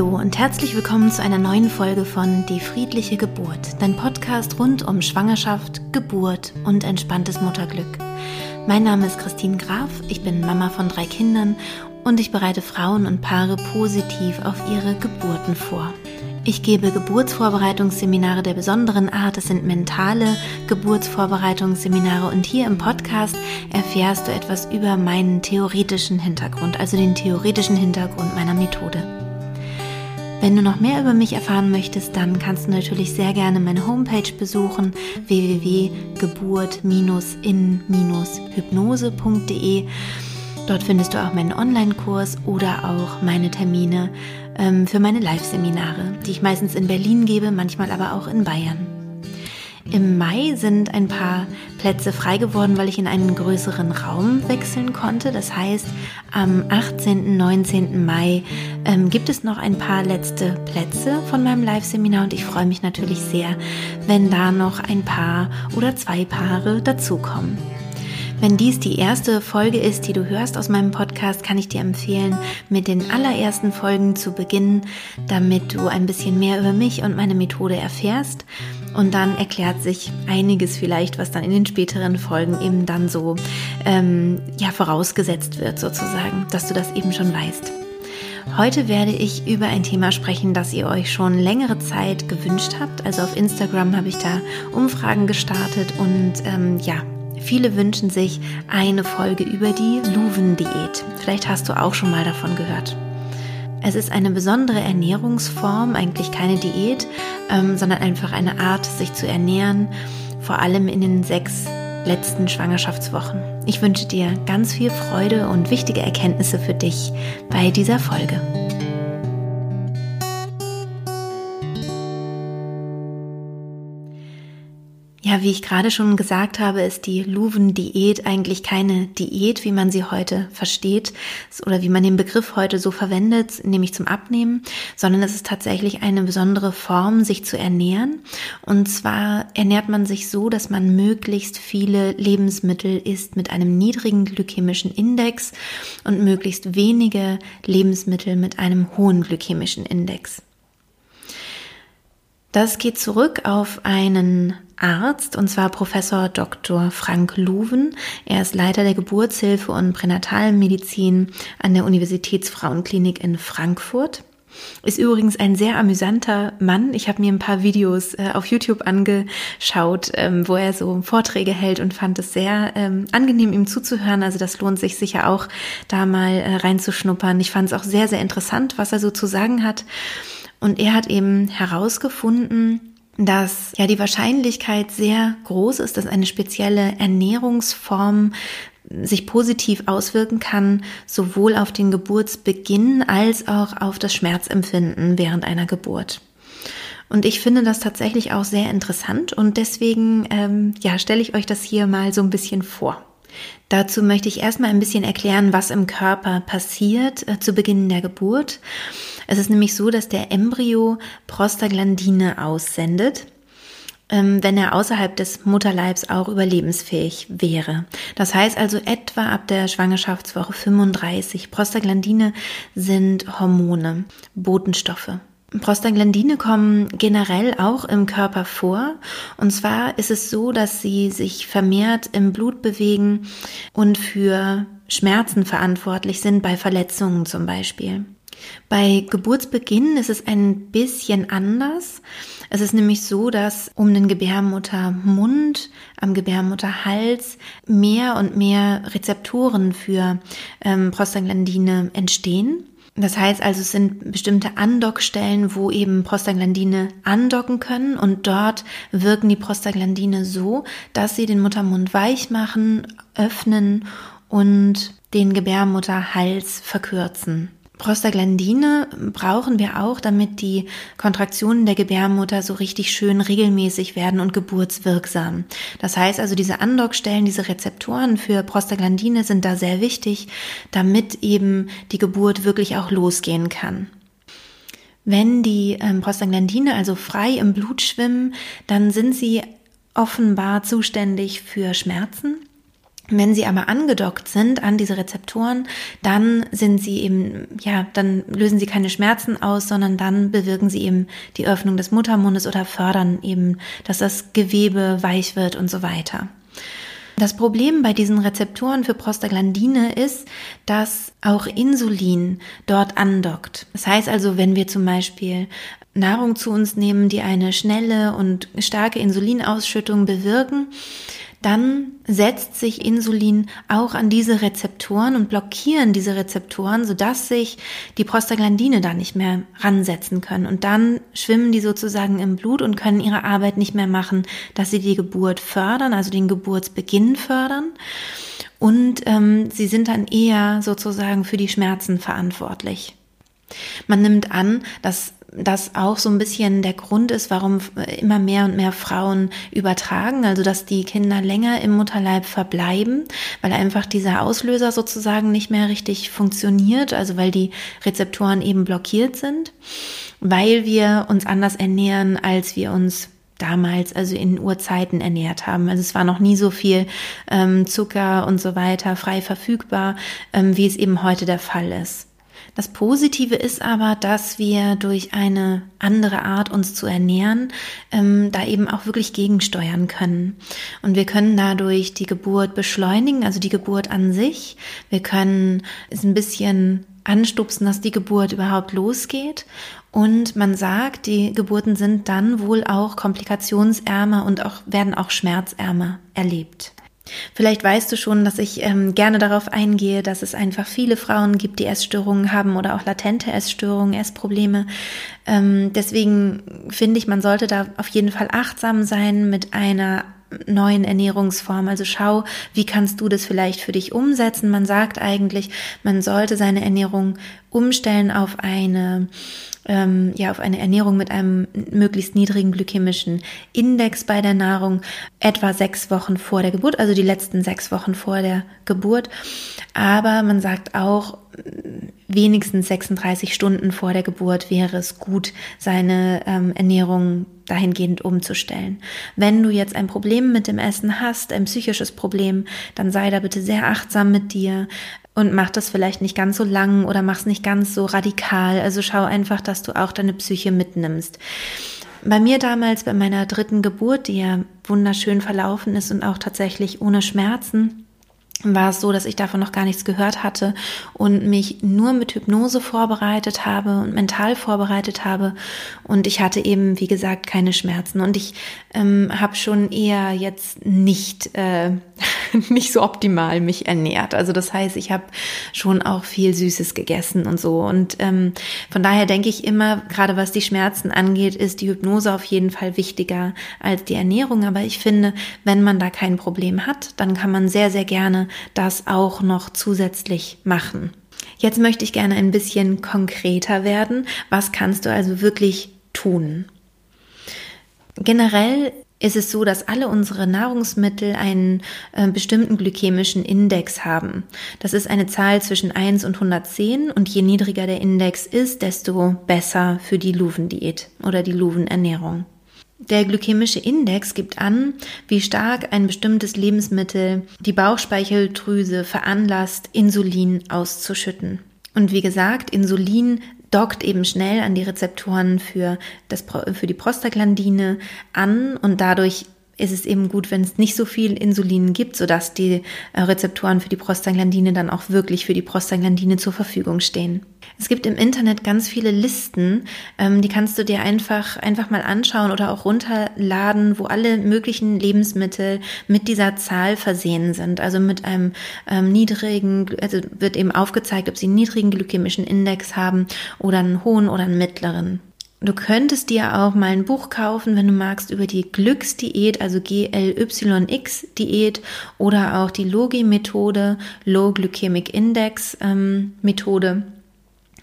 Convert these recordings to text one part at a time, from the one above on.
Hallo und herzlich willkommen zu einer neuen Folge von Die friedliche Geburt, dein Podcast rund um Schwangerschaft, Geburt und entspanntes Mutterglück. Mein Name ist Christine Graf, ich bin Mama von drei Kindern und ich bereite Frauen und Paare positiv auf ihre Geburten vor. Ich gebe Geburtsvorbereitungsseminare der besonderen Art. Es sind mentale Geburtsvorbereitungsseminare und hier im Podcast erfährst du etwas über meinen theoretischen Hintergrund, also den theoretischen Hintergrund meiner Methode. Wenn du noch mehr über mich erfahren möchtest, dann kannst du natürlich sehr gerne meine Homepage besuchen www.geburt-in-hypnose.de. Dort findest du auch meinen Online-Kurs oder auch meine Termine ähm, für meine Live-Seminare, die ich meistens in Berlin gebe, manchmal aber auch in Bayern. Im Mai sind ein paar Plätze frei geworden, weil ich in einen größeren Raum wechseln konnte. Das heißt, am 18. und 19. Mai ähm, gibt es noch ein paar letzte Plätze von meinem Live-Seminar und ich freue mich natürlich sehr, wenn da noch ein paar oder zwei Paare dazukommen. Wenn dies die erste Folge ist, die du hörst aus meinem Podcast, kann ich dir empfehlen, mit den allerersten Folgen zu beginnen, damit du ein bisschen mehr über mich und meine Methode erfährst. Und dann erklärt sich einiges vielleicht, was dann in den späteren Folgen eben dann so ähm, ja vorausgesetzt wird, sozusagen, dass du das eben schon weißt. Heute werde ich über ein Thema sprechen, das ihr euch schon längere Zeit gewünscht habt. Also auf Instagram habe ich da Umfragen gestartet und ähm, ja, Viele wünschen sich eine Folge über die Luven-Diät. Vielleicht hast du auch schon mal davon gehört. Es ist eine besondere Ernährungsform, eigentlich keine Diät, ähm, sondern einfach eine Art, sich zu ernähren, vor allem in den sechs letzten Schwangerschaftswochen. Ich wünsche dir ganz viel Freude und wichtige Erkenntnisse für dich bei dieser Folge. Ja, wie ich gerade schon gesagt habe, ist die Luven-Diät eigentlich keine Diät, wie man sie heute versteht oder wie man den Begriff heute so verwendet, nämlich zum Abnehmen, sondern es ist tatsächlich eine besondere Form, sich zu ernähren. Und zwar ernährt man sich so, dass man möglichst viele Lebensmittel isst mit einem niedrigen glykämischen Index und möglichst wenige Lebensmittel mit einem hohen glykämischen Index. Das geht zurück auf einen Arzt, und zwar Professor Dr. Frank Luven. Er ist Leiter der Geburtshilfe und Pränatalmedizin an der Universitätsfrauenklinik in Frankfurt. Ist übrigens ein sehr amüsanter Mann. Ich habe mir ein paar Videos äh, auf YouTube angeschaut, ähm, wo er so Vorträge hält und fand es sehr ähm, angenehm, ihm zuzuhören. Also das lohnt sich sicher auch, da mal äh, reinzuschnuppern. Ich fand es auch sehr, sehr interessant, was er so zu sagen hat. Und er hat eben herausgefunden, dass ja die Wahrscheinlichkeit sehr groß ist, dass eine spezielle Ernährungsform sich positiv auswirken kann, sowohl auf den Geburtsbeginn als auch auf das Schmerzempfinden während einer Geburt. Und ich finde das tatsächlich auch sehr interessant und deswegen ähm, ja stelle ich euch das hier mal so ein bisschen vor. Dazu möchte ich erstmal ein bisschen erklären, was im Körper passiert äh, zu Beginn der Geburt. Es ist nämlich so, dass der Embryo Prostaglandine aussendet ähm, wenn er außerhalb des Mutterleibs auch überlebensfähig wäre. Das heißt also etwa ab der Schwangerschaftswoche 35. Prostaglandine sind Hormone, Botenstoffe. Prostaglandine kommen generell auch im Körper vor. Und zwar ist es so, dass sie sich vermehrt im Blut bewegen und für Schmerzen verantwortlich sind, bei Verletzungen zum Beispiel. Bei Geburtsbeginn ist es ein bisschen anders. Es ist nämlich so, dass um den Gebärmuttermund, am Gebärmutterhals mehr und mehr Rezeptoren für ähm, Prostaglandine entstehen. Das heißt also, es sind bestimmte Andockstellen, wo eben Prostaglandine andocken können und dort wirken die Prostaglandine so, dass sie den Muttermund weich machen, öffnen und den Gebärmutterhals verkürzen. Prostaglandine brauchen wir auch, damit die Kontraktionen der Gebärmutter so richtig schön regelmäßig werden und geburtswirksam. Das heißt also, diese Andockstellen, diese Rezeptoren für Prostaglandine sind da sehr wichtig, damit eben die Geburt wirklich auch losgehen kann. Wenn die ähm, Prostaglandine also frei im Blut schwimmen, dann sind sie offenbar zuständig für Schmerzen Wenn sie aber angedockt sind an diese Rezeptoren, dann sind sie eben, ja, dann lösen sie keine Schmerzen aus, sondern dann bewirken sie eben die Öffnung des Muttermundes oder fördern eben, dass das Gewebe weich wird und so weiter. Das Problem bei diesen Rezeptoren für Prostaglandine ist, dass auch Insulin dort andockt. Das heißt also, wenn wir zum Beispiel Nahrung zu uns nehmen, die eine schnelle und starke Insulinausschüttung bewirken, dann setzt sich Insulin auch an diese Rezeptoren und blockieren diese Rezeptoren, sodass sich die Prostaglandine da nicht mehr ransetzen können. Und dann schwimmen die sozusagen im Blut und können ihre Arbeit nicht mehr machen, dass sie die Geburt fördern, also den Geburtsbeginn fördern. Und ähm, sie sind dann eher sozusagen für die Schmerzen verantwortlich. Man nimmt an, dass das auch so ein bisschen der Grund ist, warum immer mehr und mehr Frauen übertragen, also dass die Kinder länger im Mutterleib verbleiben, weil einfach dieser Auslöser sozusagen nicht mehr richtig funktioniert, also weil die Rezeptoren eben blockiert sind, weil wir uns anders ernähren, als wir uns damals, also in Urzeiten ernährt haben. Also es war noch nie so viel ähm, Zucker und so weiter frei verfügbar, ähm, wie es eben heute der Fall ist. Das Positive ist aber, dass wir durch eine andere Art, uns zu ernähren, ähm, da eben auch wirklich gegensteuern können. Und wir können dadurch die Geburt beschleunigen, also die Geburt an sich. Wir können es ein bisschen anstupsen, dass die Geburt überhaupt losgeht. Und man sagt, die Geburten sind dann wohl auch komplikationsärmer und auch, werden auch schmerzärmer erlebt. Vielleicht weißt du schon, dass ich ähm, gerne darauf eingehe, dass es einfach viele Frauen gibt, die Essstörungen haben oder auch latente Essstörungen, Essprobleme. Ähm, deswegen finde ich, man sollte da auf jeden Fall achtsam sein mit einer neuen Ernährungsform. Also schau, wie kannst du das vielleicht für dich umsetzen? Man sagt eigentlich, man sollte seine Ernährung umstellen auf eine ähm, ja auf eine Ernährung mit einem möglichst niedrigen glykämischen Index bei der Nahrung, etwa sechs Wochen vor der Geburt, also die letzten sechs Wochen vor der Geburt. Aber man sagt auch, wenigstens 36 Stunden vor der Geburt wäre es gut, seine ähm, Ernährung dahingehend umzustellen. Wenn du jetzt ein Problem mit dem Essen hast, ein psychisches Problem, dann sei da bitte sehr achtsam mit dir und mach das vielleicht nicht ganz so lang oder mach's nicht ganz so radikal. Also schau einfach, dass du auch deine Psyche mitnimmst. Bei mir damals, bei meiner dritten Geburt, die ja wunderschön verlaufen ist und auch tatsächlich ohne Schmerzen, war es so, dass ich davon noch gar nichts gehört hatte und mich nur mit Hypnose vorbereitet habe und mental vorbereitet habe. Und ich hatte eben, wie gesagt, keine Schmerzen. Und ich ähm, habe schon eher jetzt nicht, äh, nicht so optimal mich ernährt. Also das heißt, ich habe schon auch viel Süßes gegessen und so. Und ähm, von daher denke ich immer, gerade was die Schmerzen angeht, ist die Hypnose auf jeden Fall wichtiger als die Ernährung. Aber ich finde, wenn man da kein Problem hat, dann kann man sehr, sehr gerne das auch noch zusätzlich machen. Jetzt möchte ich gerne ein bisschen konkreter werden. Was kannst du also wirklich tun? Generell ist es so, dass alle unsere Nahrungsmittel einen äh, bestimmten glykämischen Index haben. Das ist eine Zahl zwischen 1 und 110 und je niedriger der Index ist, desto besser für die Luven-Diät oder die Luven-Ernährung. Der glykämische Index gibt an, wie stark ein bestimmtes Lebensmittel die Bauchspeicheldrüse veranlasst, Insulin auszuschütten. Und wie gesagt, Insulin dockt eben schnell an die Rezeptoren für, das, für die Prostaglandine an und dadurch ist es eben gut, wenn es nicht so viel Insulin gibt, sodass die äh, Rezeptoren für die Prostaglandine dann auch wirklich für die Prostaglandine zur Verfügung stehen. Es gibt im Internet ganz viele Listen, ähm, die kannst du dir einfach, einfach mal anschauen oder auch runterladen, wo alle möglichen Lebensmittel mit dieser Zahl versehen sind. Also mit einem ähm, niedrigen, also wird eben aufgezeigt, ob sie einen niedrigen glykämischen Index haben oder einen hohen oder einen mittleren. Du könntest dir auch mal ein Buch kaufen, wenn du magst, über die Glücksdiät, also GLYX-Diät oder auch die Logi-Methode, Low Glycemic Index ähm, Methode.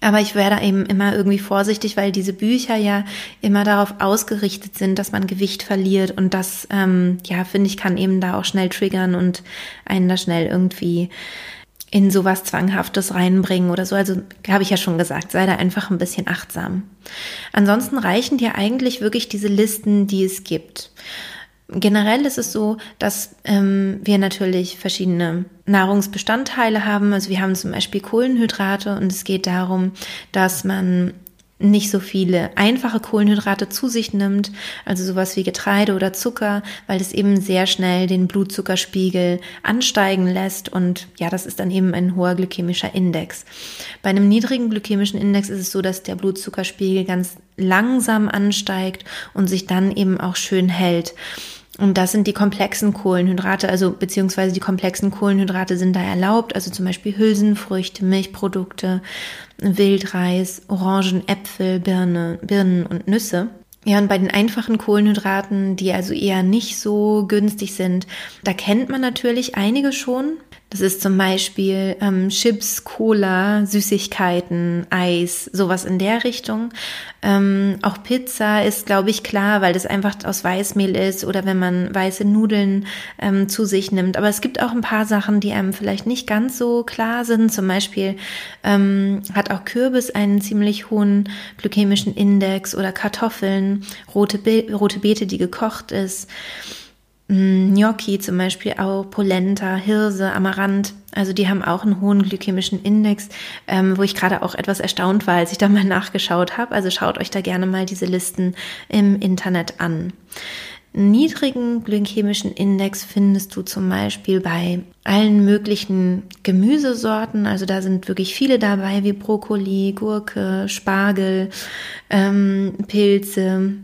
Aber ich werde eben immer irgendwie vorsichtig, weil diese Bücher ja immer darauf ausgerichtet sind, dass man Gewicht verliert und das, ähm, ja, finde ich, kann eben da auch schnell triggern und einen da schnell irgendwie in sowas Zwanghaftes reinbringen oder so. Also habe ich ja schon gesagt, sei da einfach ein bisschen achtsam. Ansonsten reichen dir eigentlich wirklich diese Listen, die es gibt. Generell ist es so, dass ähm, wir natürlich verschiedene Nahrungsbestandteile haben. Also wir haben zum Beispiel Kohlenhydrate und es geht darum, dass man nicht so viele einfache Kohlenhydrate zu sich nimmt, also sowas wie Getreide oder Zucker, weil es eben sehr schnell den Blutzuckerspiegel ansteigen lässt und ja, das ist dann eben ein hoher glykämischer Index. Bei einem niedrigen glykämischen Index ist es so, dass der Blutzuckerspiegel ganz langsam ansteigt und sich dann eben auch schön hält. Und das sind die komplexen Kohlenhydrate, also beziehungsweise die komplexen Kohlenhydrate sind da erlaubt, also zum Beispiel Hülsenfrüchte, Milchprodukte, Wildreis, Orangen, Äpfel, Birne, Birnen und Nüsse. Ja, und bei den einfachen Kohlenhydraten, die also eher nicht so günstig sind, da kennt man natürlich einige schon. Das ist zum Beispiel ähm, Chips, Cola, Süßigkeiten, Eis, sowas in der Richtung. Ähm, auch Pizza ist, glaube ich, klar, weil das einfach aus Weißmehl ist oder wenn man weiße Nudeln ähm, zu sich nimmt. Aber es gibt auch ein paar Sachen, die einem vielleicht nicht ganz so klar sind. Zum Beispiel ähm, hat auch Kürbis einen ziemlich hohen glykämischen Index oder Kartoffeln, rote, Be rote Beete, die gekocht ist. Mm, Gnocchi zum Beispiel auch, Polenta, Hirse, Amaranth, also die haben auch einen hohen glykämischen Index, ähm, wo ich gerade auch etwas erstaunt war, als ich da mal nachgeschaut habe. Also schaut euch da gerne mal diese Listen im Internet an. Niedrigen glykämischen Index findest du zum Beispiel bei allen möglichen Gemüsesorten. Also da sind wirklich viele dabei, wie Brokkoli, Gurke, Spargel, ähm, Pilze,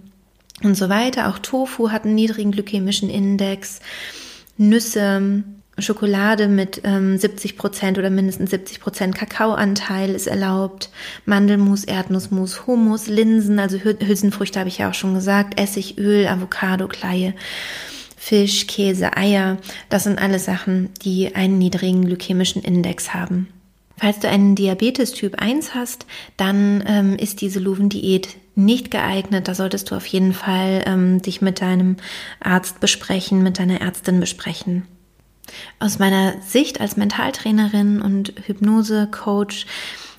und so weiter. Auch Tofu hat einen niedrigen glykämischen Index. Nüsse, Schokolade mit ähm, 70 Prozent oder mindestens 70 Prozent Kakaoanteil ist erlaubt. Mandelmus, Erdnussmus, Hummus, Linsen, also Hülsenfrüchte habe ich ja auch schon gesagt, Essig, Öl, Avocado, Kleie, Fisch, Käse, Eier. Das sind alle Sachen, die einen niedrigen glykämischen Index haben. Falls du einen Diabetes Typ 1 hast, dann ähm, ist diese Luven-Diät nicht geeignet. Da solltest du auf jeden Fall ähm, dich mit deinem Arzt besprechen, mit deiner Ärztin besprechen. Aus meiner Sicht als Mentaltrainerin und Hypnose-Coach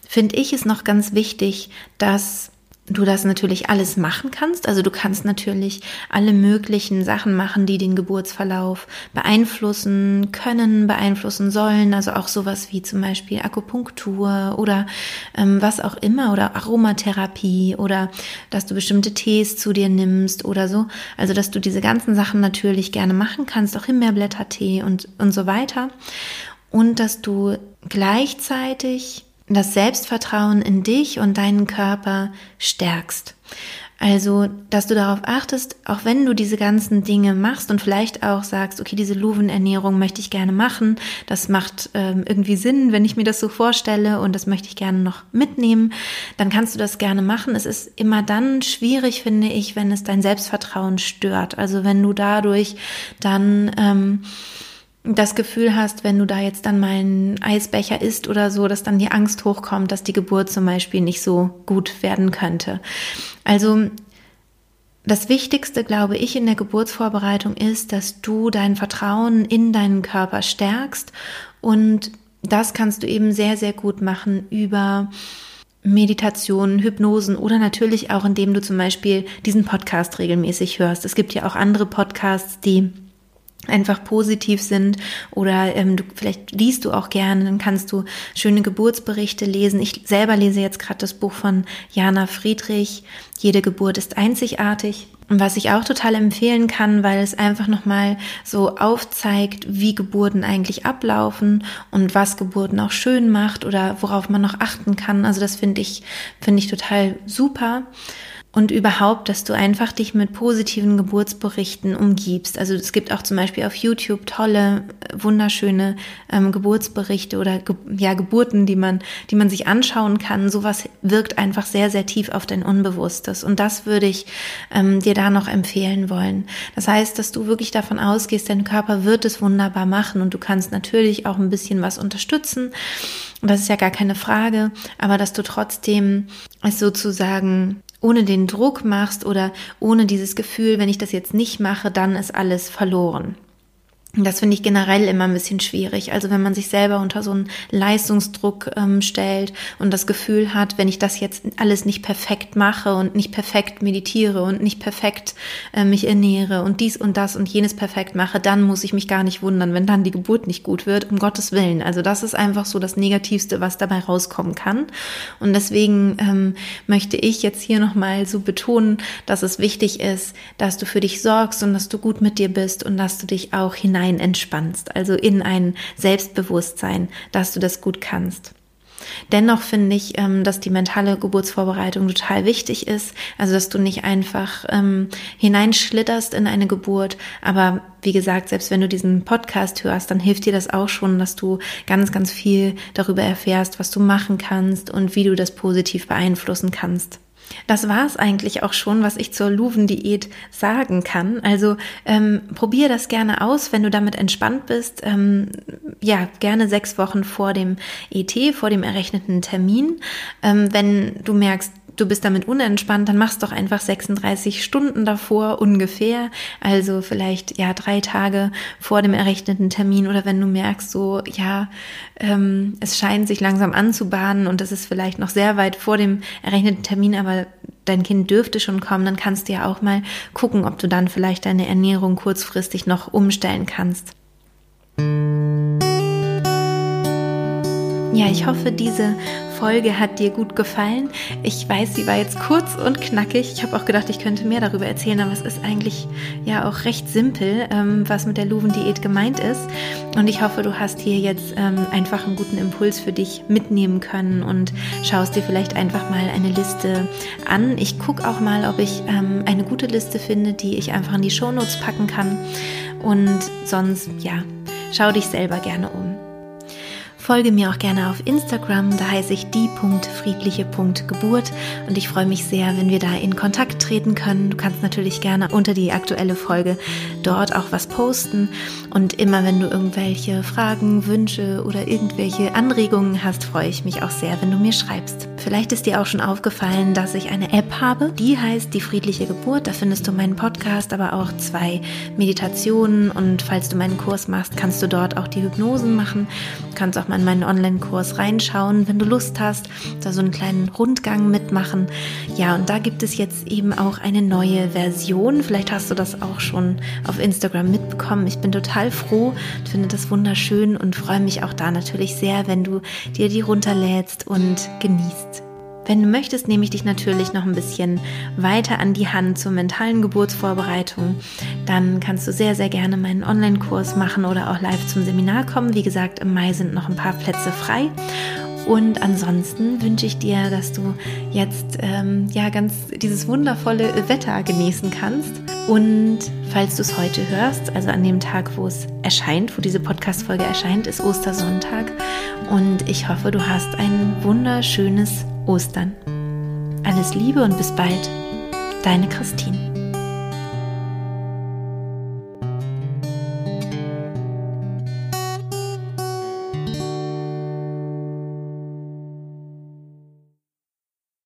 finde ich es noch ganz wichtig, dass du das natürlich alles machen kannst. Also du kannst natürlich alle möglichen Sachen machen, die den Geburtsverlauf beeinflussen können, beeinflussen sollen. Also auch sowas wie zum Beispiel Akupunktur oder ähm, was auch immer oder Aromatherapie oder dass du bestimmte Tees zu dir nimmst oder so. Also dass du diese ganzen Sachen natürlich gerne machen kannst, auch Himbeerblättertee und, und so weiter. Und dass du gleichzeitig das Selbstvertrauen in dich und deinen Körper stärkst. Also, dass du darauf achtest, auch wenn du diese ganzen Dinge machst und vielleicht auch sagst, okay, diese Luvenernährung möchte ich gerne machen, das macht ähm, irgendwie Sinn, wenn ich mir das so vorstelle und das möchte ich gerne noch mitnehmen, dann kannst du das gerne machen. Es ist immer dann schwierig, finde ich, wenn es dein Selbstvertrauen stört. Also wenn du dadurch dann ähm, das Gefühl hast, wenn du da jetzt dann mal einen Eisbecher isst oder so, dass dann die Angst hochkommt, dass die Geburt zum Beispiel nicht so gut werden könnte. Also das Wichtigste, glaube ich, in der Geburtsvorbereitung ist, dass du dein Vertrauen in deinen Körper stärkst und das kannst du eben sehr, sehr gut machen über Meditationen, Hypnosen oder natürlich auch, indem du zum Beispiel diesen Podcast regelmäßig hörst. Es gibt ja auch andere Podcasts, die einfach positiv sind oder ähm, du, vielleicht liest du auch gerne, dann kannst du schöne Geburtsberichte lesen. Ich selber lese jetzt gerade das Buch von Jana Friedrich, Jede Geburt ist einzigartig. Was ich auch total empfehlen kann, weil es einfach nochmal so aufzeigt, wie Geburten eigentlich ablaufen und was Geburten auch schön macht oder worauf man noch achten kann. Also das finde ich, finde ich total super und überhaupt, dass du einfach dich mit positiven Geburtsberichten umgibst. Also es gibt auch zum Beispiel auf YouTube tolle, wunderschöne ähm, Geburtsberichte oder Ge ja Geburten, die man, die man sich anschauen kann. Sowas wirkt einfach sehr, sehr tief auf dein Unbewusstes. Und das würde ich ähm, dir da noch empfehlen wollen. Das heißt, dass du wirklich davon ausgehst, dein Körper wird es wunderbar machen und du kannst natürlich auch ein bisschen was unterstützen. Und das ist ja gar keine Frage, aber dass du trotzdem es sozusagen ohne den Druck machst oder ohne dieses Gefühl, wenn ich das jetzt nicht mache, dann ist alles verloren. Das finde ich generell immer ein bisschen schwierig. Also wenn man sich selber unter so einen Leistungsdruck ähm, stellt und das Gefühl hat, wenn ich das jetzt alles nicht perfekt mache und nicht perfekt meditiere und nicht perfekt äh, mich ernähre und dies und das und jenes perfekt mache, dann muss ich mich gar nicht wundern, wenn dann die Geburt nicht gut wird, um Gottes Willen. Also das ist einfach so das Negativste, was dabei rauskommen kann. Und deswegen ähm, möchte ich jetzt hier nochmal so betonen, dass es wichtig ist, dass du für dich sorgst und dass du gut mit dir bist und dass du dich auch hinein hinein entspannst, also in ein Selbstbewusstsein, dass du das gut kannst. Dennoch finde ich, ähm, dass die mentale Geburtsvorbereitung total wichtig ist. Also, dass du nicht einfach ähm, hineinschlitterst in eine Geburt. Aber wie gesagt, selbst wenn du diesen Podcast hörst, dann hilft dir das auch schon, dass du ganz, ganz viel darüber erfährst, was du machen kannst und wie du das positiv beeinflussen kannst. Das war es eigentlich auch schon, was ich zur Luven-Diät sagen kann. Also ähm, probier das gerne aus, wenn du damit entspannt bist. Ähm, ja, gerne sechs Wochen vor dem ET, vor dem errechneten Termin. Ähm, wenn du merkst, du bist damit unentspannt, dann machst doch einfach 36 Stunden davor ungefähr. Also vielleicht ja drei Tage vor dem errechneten Termin oder wenn du merkst, so ja, ähm, es scheint sich langsam anzubahnen und es ist vielleicht noch sehr weit vor dem errechneten Termin, aber dein Kind dürfte schon kommen, dann kannst du ja auch mal gucken, ob du dann vielleicht deine Ernährung kurzfristig noch umstellen kannst. Ja, ich hoffe, diese Folge hat dir gut gefallen. Ich weiß, sie war jetzt kurz und knackig. Ich habe auch gedacht, ich könnte mehr darüber erzählen, aber es ist eigentlich ja auch recht simpel, ähm, was mit der Luven-Diät gemeint ist. Und ich hoffe, du hast hier jetzt ähm, einfach einen guten Impuls für dich mitnehmen können und schaust dir vielleicht einfach mal eine Liste an. Ich gucke auch mal, ob ich ähm, eine gute Liste finde, die ich einfach in die Shownotes packen kann. Und sonst, ja, schau dich selber gerne um. Folge mir auch gerne auf Instagram, da heiße ich die.friedliche.geburt und ich freue mich sehr, wenn wir da in Kontakt treten können. Du kannst natürlich gerne unter die aktuelle Folge dort auch was posten und immer wenn du irgendwelche Fragen, Wünsche oder irgendwelche Anregungen hast, freue ich mich auch sehr, wenn du mir schreibst. Vielleicht ist dir auch schon aufgefallen, dass ich eine App habe, die heißt die friedliche Geburt. Da findest du meinen Podcast, aber auch zwei Meditationen und falls du meinen Kurs machst, kannst du dort auch die Hypnosen machen. Du kannst auch mal in meinen Online-Kurs reinschauen, wenn du Lust hast, da so einen kleinen Rundgang mitmachen. Ja, und da gibt es jetzt eben auch eine neue Version. Vielleicht hast du das auch schon auf Instagram mitbekommen. Ich bin total froh, finde das wunderschön und freue mich auch da natürlich sehr, wenn du dir die runterlädst und genießt. Wenn du möchtest, nehme ich dich natürlich noch ein bisschen weiter an die Hand zur mentalen Geburtsvorbereitung. Dann kannst du sehr, sehr gerne meinen Online-Kurs machen oder auch live zum Seminar kommen. Wie gesagt, im Mai sind noch ein paar Plätze frei. Und ansonsten wünsche ich dir, dass du jetzt ähm, ja ganz dieses wundervolle Wetter genießen kannst. Und falls du es heute hörst, also an dem Tag, wo es erscheint, wo diese Podcast-Folge erscheint, ist Ostersonntag. Und ich hoffe, du hast ein wunderschönes Ostern. Alles Liebe und bis bald, deine Christine.